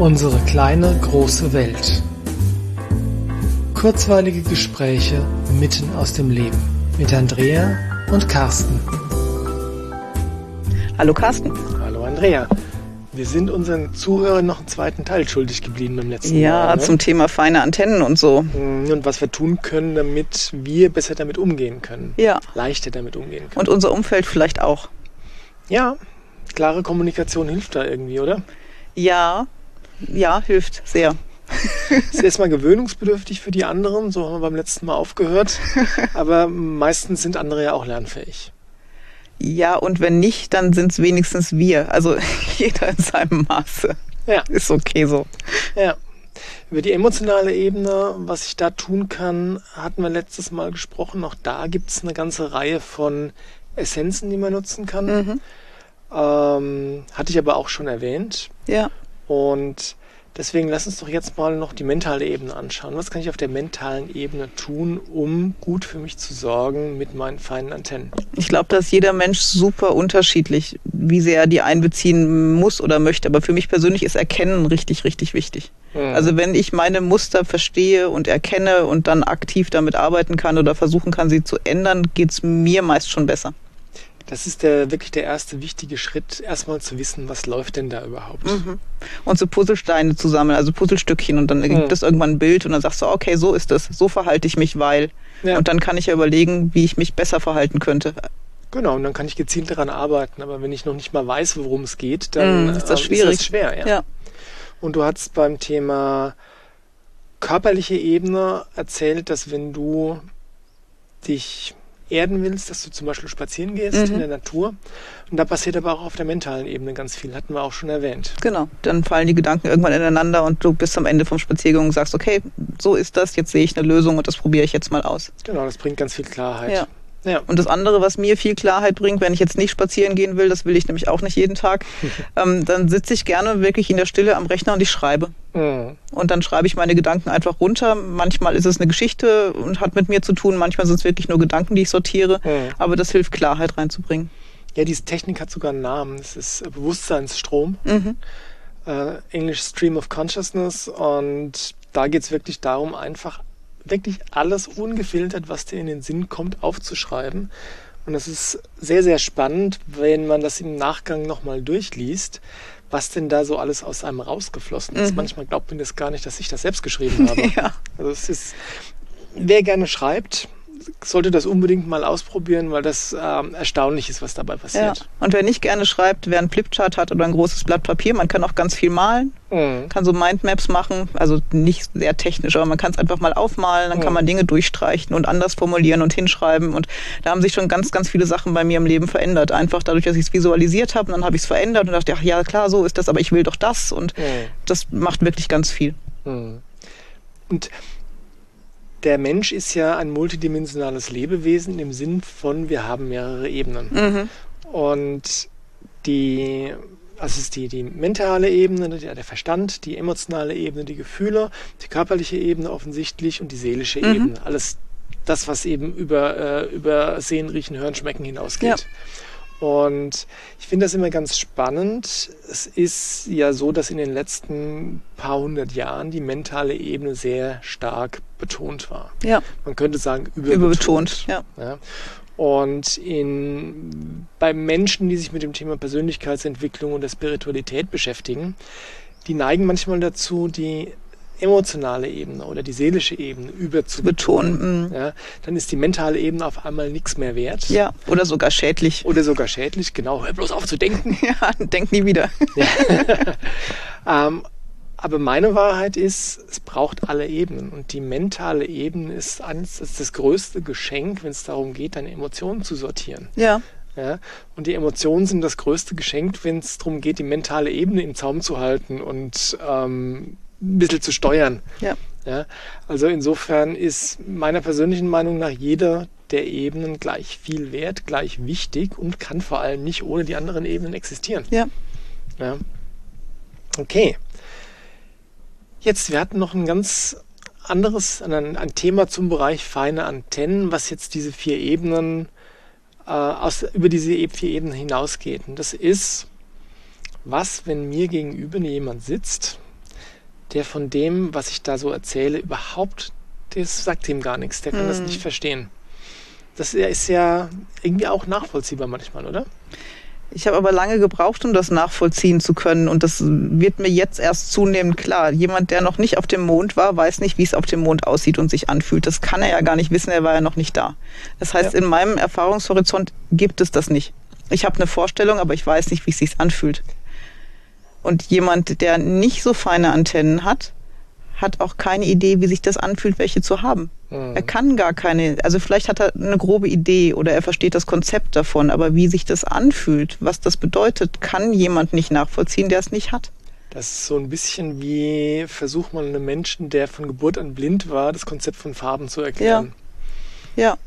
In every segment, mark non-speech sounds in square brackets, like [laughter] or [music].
Unsere kleine große Welt. Kurzweilige Gespräche mitten aus dem Leben mit Andrea und Carsten. Hallo Carsten. Hallo Andrea. Wir sind unseren Zuhörern noch einen zweiten Teil schuldig geblieben beim letzten ja, Mal. Ja, ne? zum Thema feine Antennen und so. Mhm, und was wir tun können, damit wir besser damit umgehen können. Ja. Leichter damit umgehen können. Und unser Umfeld vielleicht auch. Ja, klare Kommunikation hilft da irgendwie, oder? Ja, ja, hilft sehr. ist erstmal gewöhnungsbedürftig für die anderen, so haben wir beim letzten Mal aufgehört. Aber meistens sind andere ja auch lernfähig. Ja, und wenn nicht, dann sind es wenigstens wir. Also [laughs] jeder in seinem Maße. Ja. Ist okay so. Ja. Über die emotionale Ebene, was ich da tun kann, hatten wir letztes Mal gesprochen. Auch da gibt es eine ganze Reihe von Essenzen, die man nutzen kann. Mhm. Ähm, hatte ich aber auch schon erwähnt. Ja. Und deswegen lass uns doch jetzt mal noch die mentale Ebene anschauen. Was kann ich auf der mentalen Ebene tun, um gut für mich zu sorgen mit meinen feinen Antennen? Ich glaube, dass jeder Mensch super unterschiedlich, wie sehr er die einbeziehen muss oder möchte. Aber für mich persönlich ist Erkennen richtig, richtig wichtig. Mhm. Also wenn ich meine Muster verstehe und erkenne und dann aktiv damit arbeiten kann oder versuchen kann, sie zu ändern, geht es mir meist schon besser. Das ist der, wirklich der erste wichtige Schritt, erstmal zu wissen, was läuft denn da überhaupt. Mhm. Und so Puzzlesteine zu sammeln, also Puzzlestückchen und dann gibt mhm. es irgendwann ein Bild und dann sagst du, okay, so ist es, so verhalte ich mich, weil. Ja. Und dann kann ich ja überlegen, wie ich mich besser verhalten könnte. Genau, und dann kann ich gezielt daran arbeiten. Aber wenn ich noch nicht mal weiß, worum es geht, dann mhm, ist das schwierig. Ist das schwer. Ja. ja. Und du hast beim Thema körperliche Ebene erzählt, dass wenn du dich erden willst, dass du zum Beispiel spazieren gehst mhm. in der Natur. Und da passiert aber auch auf der mentalen Ebene ganz viel, hatten wir auch schon erwähnt. Genau, dann fallen die Gedanken irgendwann ineinander und du bist am Ende vom Spaziergang und sagst, okay, so ist das, jetzt sehe ich eine Lösung und das probiere ich jetzt mal aus. Genau, das bringt ganz viel Klarheit. Ja. Ja. Und das andere, was mir viel Klarheit bringt, wenn ich jetzt nicht spazieren gehen will, das will ich nämlich auch nicht jeden Tag, [laughs] ähm, dann sitze ich gerne wirklich in der Stille am Rechner und ich schreibe. Mhm. Und dann schreibe ich meine Gedanken einfach runter. Manchmal ist es eine Geschichte und hat mit mir zu tun, manchmal sind es wirklich nur Gedanken, die ich sortiere. Mhm. Aber das hilft, Klarheit reinzubringen. Ja, diese Technik hat sogar einen Namen. Es ist Bewusstseinsstrom. Mhm. Äh, English Stream of Consciousness. Und da geht es wirklich darum, einfach wirklich alles ungefiltert, was dir in den Sinn kommt, aufzuschreiben. Und es ist sehr, sehr spannend, wenn man das im Nachgang nochmal durchliest, was denn da so alles aus einem rausgeflossen ist. Mhm. Manchmal glaubt man das gar nicht, dass ich das selbst geschrieben habe. [laughs] ja. Also es ist, wer gerne schreibt, sollte das unbedingt mal ausprobieren, weil das ähm, erstaunlich ist, was dabei passiert. Ja. Und wer nicht gerne schreibt, wer einen Flipchart hat oder ein großes Blatt Papier, man kann auch ganz viel malen, mhm. kann so Mindmaps machen, also nicht sehr technisch, aber man kann es einfach mal aufmalen, dann mhm. kann man Dinge durchstreichen und anders formulieren und hinschreiben und da haben sich schon ganz, ganz viele Sachen bei mir im Leben verändert. Einfach dadurch, dass ich es visualisiert habe, dann habe ich es verändert und dachte, ach ja, klar, so ist das, aber ich will doch das und mhm. das macht wirklich ganz viel. Mhm. Und der Mensch ist ja ein multidimensionales Lebewesen im Sinn von, wir haben mehrere Ebenen. Mhm. Und die, also ist die, die mentale Ebene, der Verstand, die emotionale Ebene, die Gefühle, die körperliche Ebene offensichtlich und die seelische mhm. Ebene. Alles das, was eben über, äh, über Sehen, Riechen, Hören, Schmecken hinausgeht. Ja. Und ich finde das immer ganz spannend. Es ist ja so, dass in den letzten paar hundert Jahren die mentale Ebene sehr stark betont war. Ja. Man könnte sagen überbetont. Überbetont, ja. ja. Und in, bei Menschen, die sich mit dem Thema Persönlichkeitsentwicklung und der Spiritualität beschäftigen, die neigen manchmal dazu, die emotionale Ebene oder die seelische Ebene über zu betonen, mhm. ja, dann ist die mentale Ebene auf einmal nichts mehr wert. Ja, oder sogar schädlich. Oder sogar schädlich, genau. Hör bloß auf zu denken. [laughs] Ja, denk nie wieder. Ja. [laughs] ähm, aber meine Wahrheit ist, es braucht alle Ebenen. Und die mentale Ebene ist, eines, ist das größte Geschenk, wenn es darum geht, deine Emotionen zu sortieren. Ja. Ja, und die Emotionen sind das größte Geschenk, wenn es darum geht, die mentale Ebene im Zaum zu halten und ähm, ein bisschen zu steuern. Ja. Ja, also insofern ist meiner persönlichen Meinung nach jeder der Ebenen gleich viel wert, gleich wichtig und kann vor allem nicht ohne die anderen Ebenen existieren. Ja. ja. Okay. Jetzt, wir hatten noch ein ganz anderes, ein, ein Thema zum Bereich feine Antennen, was jetzt diese vier Ebenen, äh, aus, über diese vier Ebenen hinausgeht. Und das ist, was, wenn mir gegenüber jemand sitzt, der von dem, was ich da so erzähle, überhaupt, das sagt ihm gar nichts. Der kann hm. das nicht verstehen. Das ist ja irgendwie auch nachvollziehbar manchmal, oder? Ich habe aber lange gebraucht, um das nachvollziehen zu können. Und das wird mir jetzt erst zunehmend klar. Jemand, der noch nicht auf dem Mond war, weiß nicht, wie es auf dem Mond aussieht und sich anfühlt. Das kann er ja gar nicht wissen, er war ja noch nicht da. Das heißt, ja. in meinem Erfahrungshorizont gibt es das nicht. Ich habe eine Vorstellung, aber ich weiß nicht, wie es sich anfühlt. Und jemand, der nicht so feine Antennen hat, hat auch keine Idee, wie sich das anfühlt, welche zu haben. Mhm. Er kann gar keine, also vielleicht hat er eine grobe Idee oder er versteht das Konzept davon, aber wie sich das anfühlt, was das bedeutet, kann jemand nicht nachvollziehen, der es nicht hat. Das ist so ein bisschen wie versucht man einem Menschen, der von Geburt an blind war, das Konzept von Farben zu erklären. Ja, ja.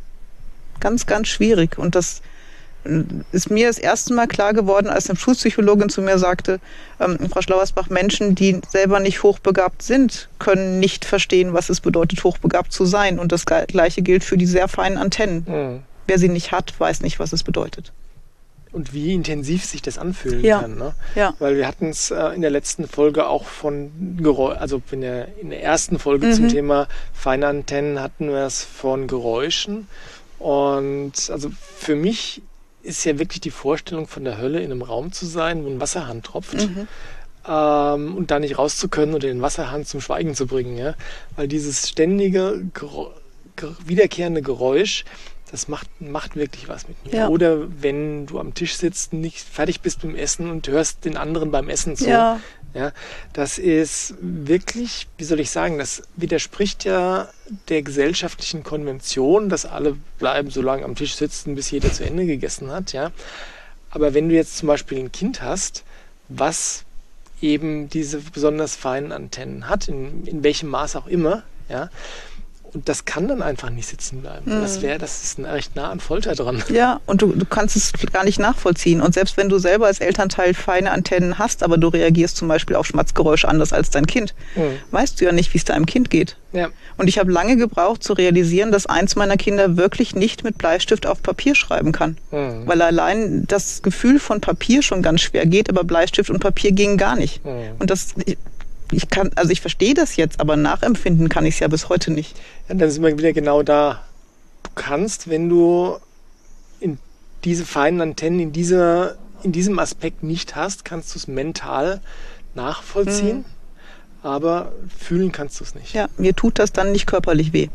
ganz, ganz schwierig. Und das ist mir das erste Mal klar geworden, als eine Schulpsychologin zu mir sagte, ähm, Frau Schlauersbach, Menschen, die selber nicht hochbegabt sind, können nicht verstehen, was es bedeutet, hochbegabt zu sein. Und das Gleiche gilt für die sehr feinen Antennen. Mhm. Wer sie nicht hat, weiß nicht, was es bedeutet. Und wie intensiv sich das anfühlen ja. kann. Ne? Ja. Weil wir hatten es äh, in der letzten Folge auch von Geräusch, also in der, in der ersten Folge mhm. zum Thema feine Antennen hatten wir es von Geräuschen. Und also für mich ist ja wirklich die Vorstellung von der Hölle in einem Raum zu sein, wo ein Wasserhahn tropft. Mhm. Ähm, und da nicht raus zu können oder den Wasserhahn zum Schweigen zu bringen. Ja? Weil dieses ständige, wiederkehrende Geräusch, das macht, macht wirklich was mit mir. Ja. Oder wenn du am Tisch sitzt, nicht fertig bist mit dem Essen und hörst den anderen beim Essen zu. Ja. Ja, das ist wirklich, wie soll ich sagen, das widerspricht ja der gesellschaftlichen Konvention, dass alle bleiben so lange am Tisch sitzen, bis jeder zu Ende gegessen hat. Ja, aber wenn du jetzt zum Beispiel ein Kind hast, was eben diese besonders feinen Antennen hat, in, in welchem Maß auch immer, ja, und das kann dann einfach nicht sitzen bleiben. Mhm. Das wäre, das ist recht nah an Folter dran. [laughs] Ja, und du, du kannst es gar nicht nachvollziehen. Und selbst wenn du selber als Elternteil feine Antennen hast, aber du reagierst zum Beispiel auf Schmatzgeräusche anders als dein Kind, mhm. weißt du ja nicht, wie es deinem Kind geht. Ja. Und ich habe lange gebraucht zu realisieren, dass eins meiner Kinder wirklich nicht mit Bleistift auf Papier schreiben kann. Mhm. Weil allein das Gefühl von Papier schon ganz schwer geht, aber Bleistift und Papier gingen gar nicht. Mhm. Und das ich kann, also ich verstehe das jetzt, aber nachempfinden kann ich es ja bis heute nicht. Ja, dann sind wir wieder genau da. Du kannst, wenn du in diese feinen Antennen, in dieser, in diesem Aspekt nicht hast, kannst du es mental nachvollziehen, mhm. aber fühlen kannst du es nicht. Ja, mir tut das dann nicht körperlich weh.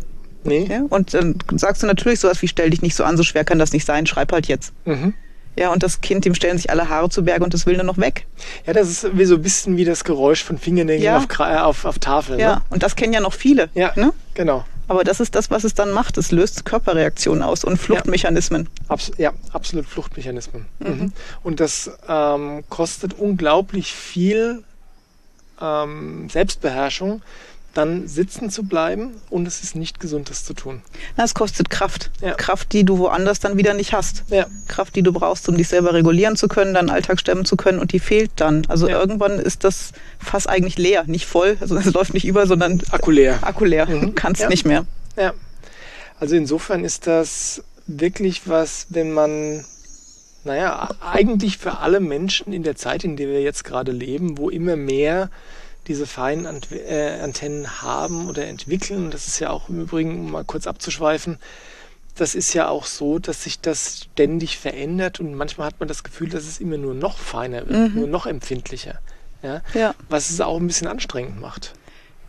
Nee. Ja, und dann sagst du natürlich sowas wie, stell dich nicht so an, so schwer kann das nicht sein, schreib halt jetzt. Mhm. Ja, und das Kind, dem stellen sich alle Haare zu Berge und das will nur noch weg. Ja, das ist wie so ein bisschen wie das Geräusch von Fingernägeln ja. auf, auf, auf Tafel. Ja, ne? und das kennen ja noch viele. Ja, ne? genau. Aber das ist das, was es dann macht. Es löst Körperreaktionen aus und Fluchtmechanismen. Ja, Abs ja absolut Fluchtmechanismen. Mhm. Mhm. Und das ähm, kostet unglaublich viel ähm, Selbstbeherrschung, dann sitzen zu bleiben und es ist nicht gesund, das zu tun. Na, es kostet Kraft. Ja. Kraft, die du woanders dann wieder nicht hast. Ja. Kraft, die du brauchst, um dich selber regulieren zu können, deinen Alltag stemmen zu können und die fehlt dann. Also ja. irgendwann ist das Fass eigentlich leer, nicht voll, also es [laughs] läuft nicht über, sondern Akku leer. Akku leer. Mhm. [laughs] Kannst ja. nicht mehr. Ja. Also insofern ist das wirklich was, wenn man naja, eigentlich für alle Menschen in der Zeit, in der wir jetzt gerade leben, wo immer mehr diese feinen äh, Antennen haben oder entwickeln. Das ist ja auch im Übrigen, um mal kurz abzuschweifen, das ist ja auch so, dass sich das ständig verändert und manchmal hat man das Gefühl, dass es immer nur noch feiner wird, mhm. nur noch empfindlicher. Ja? ja? Was es auch ein bisschen anstrengend macht.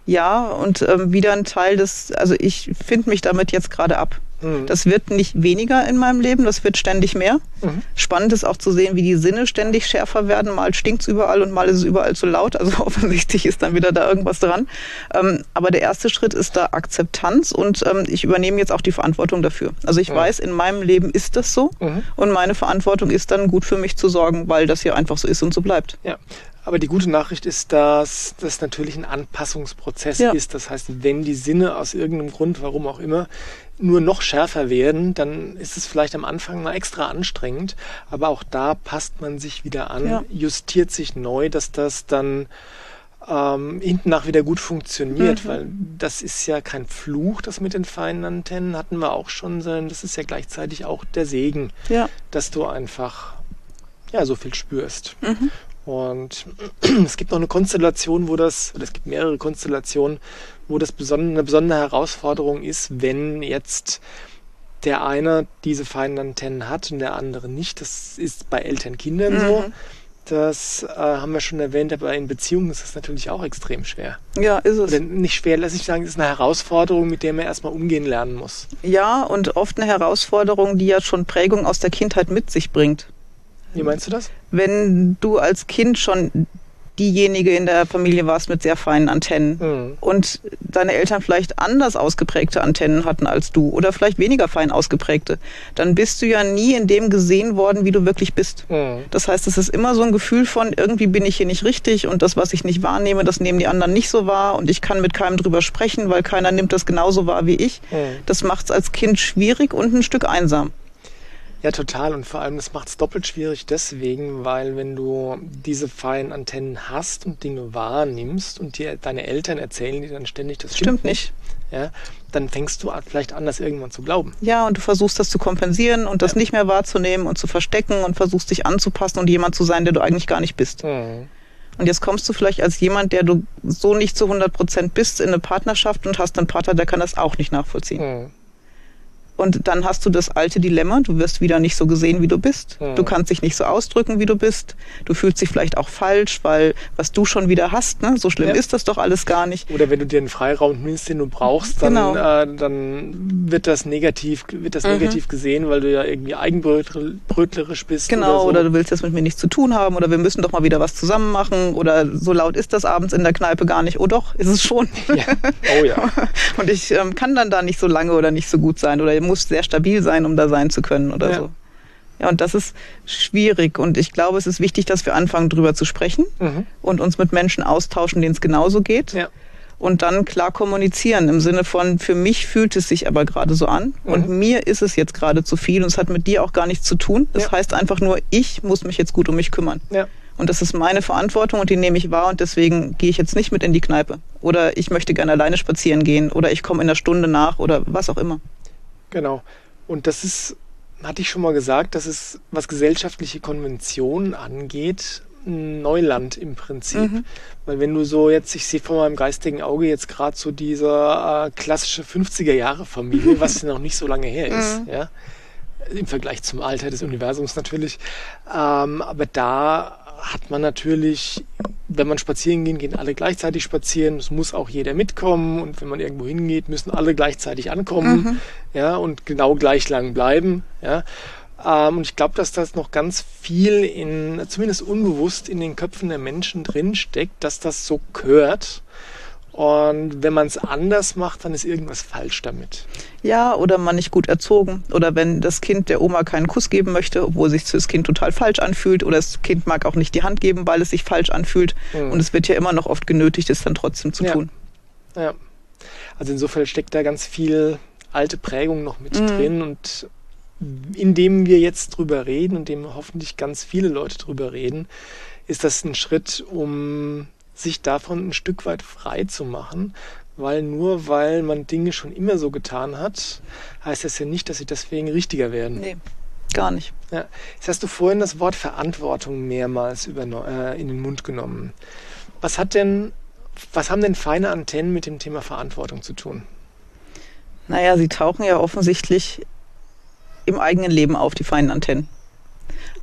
Ja, und ähm, wieder ein Teil des, also ich finde mich damit jetzt gerade ab. Mhm. Das wird nicht weniger in meinem Leben, das wird ständig mehr. Mhm. Spannend ist auch zu sehen, wie die Sinne ständig schärfer werden. Mal stinkt es überall und mal ist es überall zu laut. Also [laughs] offensichtlich ist dann wieder da irgendwas dran. Ähm, aber der erste Schritt ist da Akzeptanz und ähm, ich übernehme jetzt auch die Verantwortung dafür. Also ich mhm. weiß, in meinem Leben ist das so mhm. und meine Verantwortung ist dann gut für mich zu sorgen, weil das hier einfach so ist und so bleibt. Ja. Aber die gute Nachricht ist, dass das natürlich ein Anpassungsprozess ja. ist. Das heißt, wenn die Sinne aus irgendeinem Grund, warum auch immer, nur noch schärfer werden, dann ist es vielleicht am Anfang mal extra anstrengend. Aber auch da passt man sich wieder an, ja. justiert sich neu, dass das dann ähm, hinten nach wieder gut funktioniert, mhm. weil das ist ja kein Fluch, das mit den feinen Antennen hatten wir auch schon, sondern das ist ja gleichzeitig auch der Segen, ja. dass du einfach ja so viel spürst. Mhm. Und [clears throat] es gibt noch eine Konstellation, wo das, oder es gibt mehrere Konstellationen, wo das eine besondere Herausforderung ist, wenn jetzt der eine diese feinen Antennen hat und der andere nicht. Das ist bei Eltern-Kindern mhm. so. Das äh, haben wir schon erwähnt, aber in Beziehungen ist das natürlich auch extrem schwer. Ja, ist es. Oder nicht schwer, lass ich sagen, es ist eine Herausforderung, mit der man erstmal umgehen lernen muss. Ja, und oft eine Herausforderung, die ja schon Prägung aus der Kindheit mit sich bringt. Wie meinst du das? Wenn du als Kind schon diejenige in der Familie warst mit sehr feinen Antennen mhm. und deine Eltern vielleicht anders ausgeprägte Antennen hatten als du oder vielleicht weniger fein ausgeprägte, dann bist du ja nie in dem gesehen worden, wie du wirklich bist. Mhm. Das heißt, es ist immer so ein Gefühl von, irgendwie bin ich hier nicht richtig und das, was ich nicht wahrnehme, das nehmen die anderen nicht so wahr und ich kann mit keinem drüber sprechen, weil keiner nimmt das genauso wahr wie ich. Mhm. Das macht es als Kind schwierig und ein Stück einsam. Ja, total. Und vor allem, das macht es doppelt schwierig deswegen, weil wenn du diese feinen Antennen hast und Dinge wahrnimmst und dir deine Eltern erzählen dir dann ständig, das stimmt, stimmt nicht, ja, dann fängst du vielleicht an, das irgendwann zu glauben. Ja, und du versuchst das zu kompensieren und das ja. nicht mehr wahrzunehmen und zu verstecken und versuchst dich anzupassen und jemand zu sein, der du eigentlich gar nicht bist. Mhm. Und jetzt kommst du vielleicht als jemand, der du so nicht zu 100 Prozent bist, in eine Partnerschaft und hast einen Partner, der kann das auch nicht nachvollziehen. Mhm. Und dann hast du das alte Dilemma, du wirst wieder nicht so gesehen, wie du bist. Mhm. Du kannst dich nicht so ausdrücken, wie du bist. Du fühlst dich vielleicht auch falsch, weil was du schon wieder hast, ne? so schlimm ja. ist das doch alles gar nicht. Oder wenn du dir einen Freiraum nimmst, den du brauchst, dann, genau. äh, dann wird das negativ, wird das mhm. negativ gesehen, weil du ja irgendwie eigenbrötlerisch bist. Genau, oder, so. oder du willst das mit mir nichts zu tun haben oder wir müssen doch mal wieder was zusammen machen oder so laut ist das abends in der Kneipe gar nicht. Oh doch, ist es schon. Ja. Oh ja. [laughs] Und ich ähm, kann dann da nicht so lange oder nicht so gut sein oder muss sehr stabil sein, um da sein zu können oder ja. so. Ja, und das ist schwierig. Und ich glaube, es ist wichtig, dass wir anfangen, drüber zu sprechen mhm. und uns mit Menschen austauschen, denen es genauso geht. Ja. Und dann klar kommunizieren im Sinne von, für mich fühlt es sich aber gerade so an mhm. und mir ist es jetzt gerade zu viel und es hat mit dir auch gar nichts zu tun. Das ja. heißt einfach nur, ich muss mich jetzt gut um mich kümmern. Ja. Und das ist meine Verantwortung und die nehme ich wahr und deswegen gehe ich jetzt nicht mit in die Kneipe. Oder ich möchte gerne alleine spazieren gehen oder ich komme in einer Stunde nach oder was auch immer. Genau. Und das ist, hatte ich schon mal gesagt, das ist, was gesellschaftliche Konventionen angeht, Neuland im Prinzip. Mhm. Weil wenn du so jetzt, ich sehe vor meinem geistigen Auge jetzt gerade so diese äh, klassische 50er Jahre Familie, was noch nicht so lange her ist, mhm. ja. Im Vergleich zum Alter des Universums natürlich. Ähm, aber da hat man natürlich, wenn man spazieren geht, gehen alle gleichzeitig spazieren. Es muss auch jeder mitkommen und wenn man irgendwo hingeht, müssen alle gleichzeitig ankommen, mhm. ja, und genau gleich lang bleiben, ja. Ähm, und ich glaube, dass das noch ganz viel in, zumindest unbewusst in den Köpfen der Menschen drinsteckt, dass das so gehört. Und wenn man es anders macht, dann ist irgendwas falsch damit. Ja, oder man nicht gut erzogen. Oder wenn das Kind der Oma keinen Kuss geben möchte, obwohl sich das Kind total falsch anfühlt. Oder das Kind mag auch nicht die Hand geben, weil es sich falsch anfühlt. Mhm. Und es wird ja immer noch oft genötigt, es dann trotzdem zu ja. tun. Ja. Also insofern steckt da ganz viel alte Prägung noch mit mhm. drin. Und indem wir jetzt drüber reden und dem hoffentlich ganz viele Leute drüber reden, ist das ein Schritt, um sich davon ein Stück weit frei zu machen, weil nur weil man Dinge schon immer so getan hat, heißt das ja nicht, dass sie deswegen richtiger werden. Nee, gar nicht. Ja. Jetzt hast du vorhin das Wort Verantwortung mehrmals äh, in den Mund genommen. Was hat denn, was haben denn feine Antennen mit dem Thema Verantwortung zu tun? Naja, sie tauchen ja offensichtlich im eigenen Leben auf, die feinen Antennen.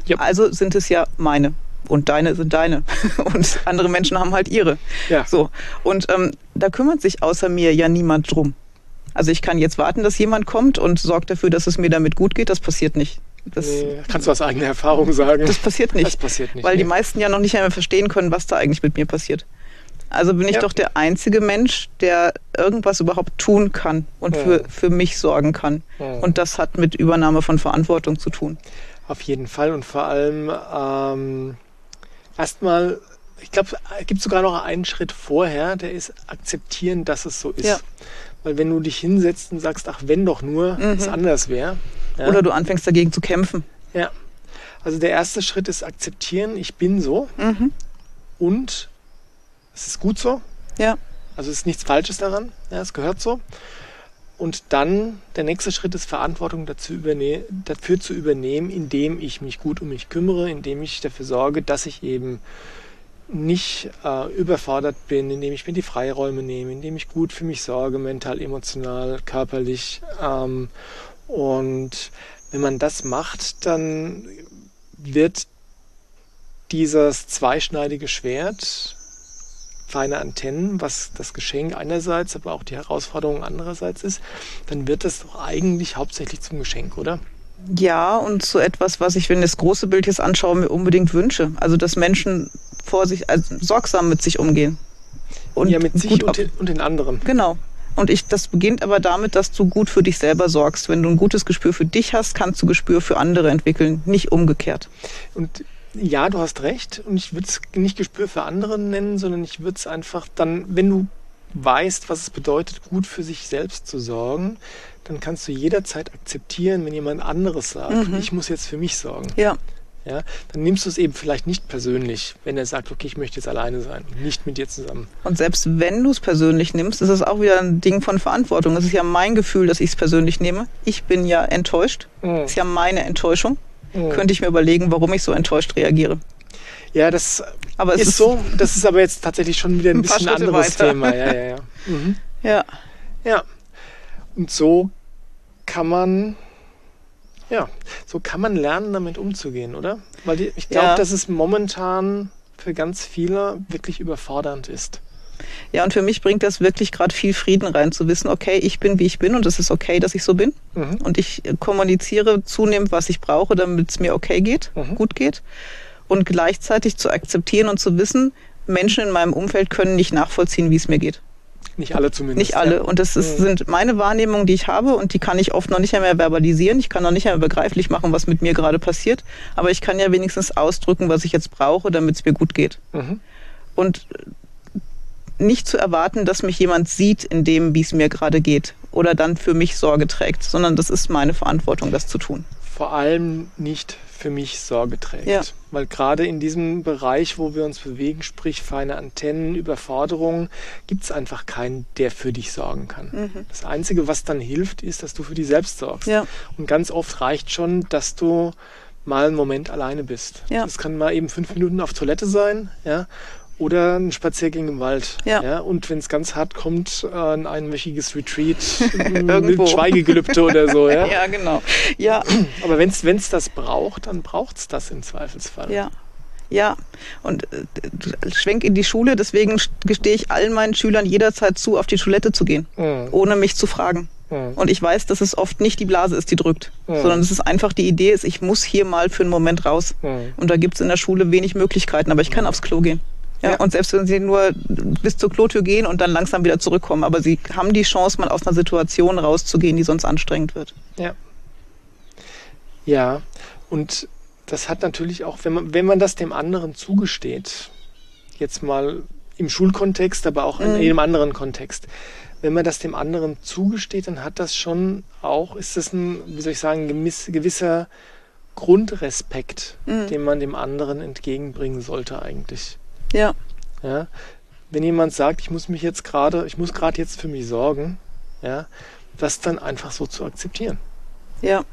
Yep. Also sind es ja meine und deine sind deine [laughs] und andere Menschen haben halt ihre. Ja. So und ähm, da kümmert sich außer mir ja niemand drum. Also ich kann jetzt warten, dass jemand kommt und sorgt dafür, dass es mir damit gut geht. Das passiert nicht. Das, nee, kannst du aus eigener Erfahrung sagen? Das passiert nicht. Das passiert nicht. Weil nee. die meisten ja noch nicht einmal verstehen können, was da eigentlich mit mir passiert. Also bin ich ja. doch der einzige Mensch, der irgendwas überhaupt tun kann und ja. für, für mich sorgen kann. Ja. Und das hat mit Übernahme von Verantwortung zu tun. Auf jeden Fall und vor allem ähm, erstmal, ich glaube, es gibt sogar noch einen Schritt vorher, der ist akzeptieren, dass es so ist. Ja. Weil wenn du dich hinsetzt und sagst, ach, wenn doch nur mhm. es anders wäre. Ja. Oder du anfängst dagegen zu kämpfen. Ja. Also der erste Schritt ist akzeptieren, ich bin so. Mhm. Und es ist gut so. Ja. Also es ist nichts Falsches daran. Ja, es gehört so. Und dann der nächste Schritt ist Verantwortung dafür zu übernehmen, indem ich mich gut um mich kümmere, indem ich dafür sorge, dass ich eben nicht äh, überfordert bin, indem ich mir die Freiräume nehme, indem ich gut für mich sorge, mental, emotional, körperlich. Ähm, und wenn man das macht, dann wird dieses zweischneidige Schwert, feine Antennen, was das Geschenk einerseits, aber auch die Herausforderung andererseits ist, dann wird das doch eigentlich hauptsächlich zum Geschenk, oder? Ja, und so etwas, was ich, wenn ich das große Bild jetzt anschaue, mir unbedingt wünsche. Also, dass Menschen vor sich, also sorgsam mit sich umgehen. Und ja, mit sich und, den, und den anderen. Genau. Und ich, das beginnt aber damit, dass du gut für dich selber sorgst. Wenn du ein gutes Gespür für dich hast, kannst du Gespür für andere entwickeln, nicht umgekehrt. Und ja, du hast recht. Und ich würde es nicht Gespür für andere nennen, sondern ich würde es einfach dann, wenn du weißt, was es bedeutet, gut für sich selbst zu sorgen, dann kannst du jederzeit akzeptieren, wenn jemand anderes sagt, mhm. ich muss jetzt für mich sorgen. Ja. Ja, dann nimmst du es eben vielleicht nicht persönlich, wenn er sagt, okay, ich möchte jetzt alleine sein und nicht mit dir zusammen. Und selbst wenn du es persönlich nimmst, ist es auch wieder ein Ding von Verantwortung. Es ist ja mein Gefühl, dass ich es persönlich nehme. Ich bin ja enttäuscht. Es mhm. ist ja meine Enttäuschung. Mhm. Könnte ich mir überlegen, warum ich so enttäuscht reagiere. Ja, das aber ist, ist, so. Das ist aber jetzt tatsächlich schon wieder ein, ein bisschen anderes weiter. Thema. Ja, ja, ja. [laughs] Mhm. Ja. Ja. Und so kann man, ja, so kann man lernen, damit umzugehen, oder? Weil die, ich glaube, ja. dass es momentan für ganz viele wirklich überfordernd ist. Ja, und für mich bringt das wirklich gerade viel Frieden rein, zu wissen, okay, ich bin, wie ich bin und es ist okay, dass ich so bin. Mhm. Und ich kommuniziere zunehmend, was ich brauche, damit es mir okay geht, mhm. gut geht. Und gleichzeitig zu akzeptieren und zu wissen, Menschen in meinem Umfeld können nicht nachvollziehen, wie es mir geht. Nicht alle zumindest. Nicht alle. Ja. Und das ist, sind meine Wahrnehmungen, die ich habe und die kann ich oft noch nicht mehr verbalisieren. Ich kann noch nicht mehr begreiflich machen, was mit mir gerade passiert. Aber ich kann ja wenigstens ausdrücken, was ich jetzt brauche, damit es mir gut geht. Mhm. Und nicht zu erwarten, dass mich jemand sieht in dem, wie es mir gerade geht oder dann für mich Sorge trägt, sondern das ist meine Verantwortung, das zu tun. Vor allem nicht für mich Sorge trägt. Ja. Weil gerade in diesem Bereich, wo wir uns bewegen, sprich feine Antennen, Überforderung, gibt es einfach keinen, der für dich sorgen kann. Mhm. Das Einzige, was dann hilft, ist, dass du für dich selbst sorgst. Ja. Und ganz oft reicht schon, dass du mal einen Moment alleine bist. Ja. Das kann mal eben fünf Minuten auf Toilette sein, ja, oder ein Spaziergang im Wald. Ja. ja und wenn es ganz hart kommt, äh, ein einwöchiges Retreat [laughs] mit Schweigegelübde oder so. Ja, [laughs] ja genau. Ja. Aber wenn es das braucht, dann braucht es das im Zweifelsfall. Ja. Ja, und äh, schwenk in die Schule, deswegen gestehe ich allen meinen Schülern jederzeit zu, auf die Toilette zu gehen, mhm. ohne mich zu fragen. Mhm. Und ich weiß, dass es oft nicht die Blase ist, die drückt, mhm. sondern es ist einfach die Idee ist, ich muss hier mal für einen Moment raus. Mhm. Und da gibt es in der Schule wenig Möglichkeiten, aber ich kann mhm. aufs Klo gehen. Ja, ja, und selbst wenn sie nur bis zur Klotür gehen und dann langsam wieder zurückkommen, aber sie haben die Chance, mal aus einer Situation rauszugehen, die sonst anstrengend wird. Ja. Ja, und das hat natürlich auch, wenn man, wenn man das dem anderen zugesteht, jetzt mal im Schulkontext, aber auch in mhm. jedem anderen Kontext, wenn man das dem anderen zugesteht, dann hat das schon auch, ist das ein, wie soll ich sagen, gewisser Grundrespekt, mhm. den man dem anderen entgegenbringen sollte eigentlich. Ja. ja. Wenn jemand sagt, ich muss mich jetzt gerade, ich muss gerade jetzt für mich sorgen, ja, das dann einfach so zu akzeptieren. Ja.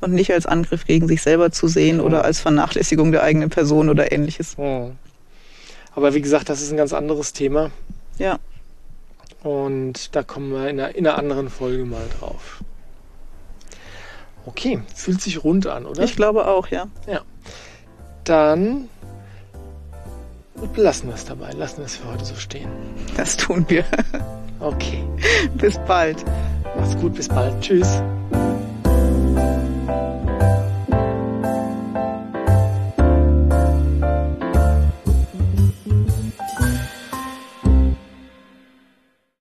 Und nicht als Angriff gegen sich selber zu sehen ja. oder als Vernachlässigung der eigenen Person oder ähnliches. Ja. Aber wie gesagt, das ist ein ganz anderes Thema. Ja. Und da kommen wir in einer, in einer anderen Folge mal drauf. Okay, fühlt sich rund an, oder? Ich glaube auch, ja. Ja. Dann lassen wir es dabei. Lassen wir es für heute so stehen. Das tun wir. Okay. Bis bald. Mach's gut, bis bald. Tschüss.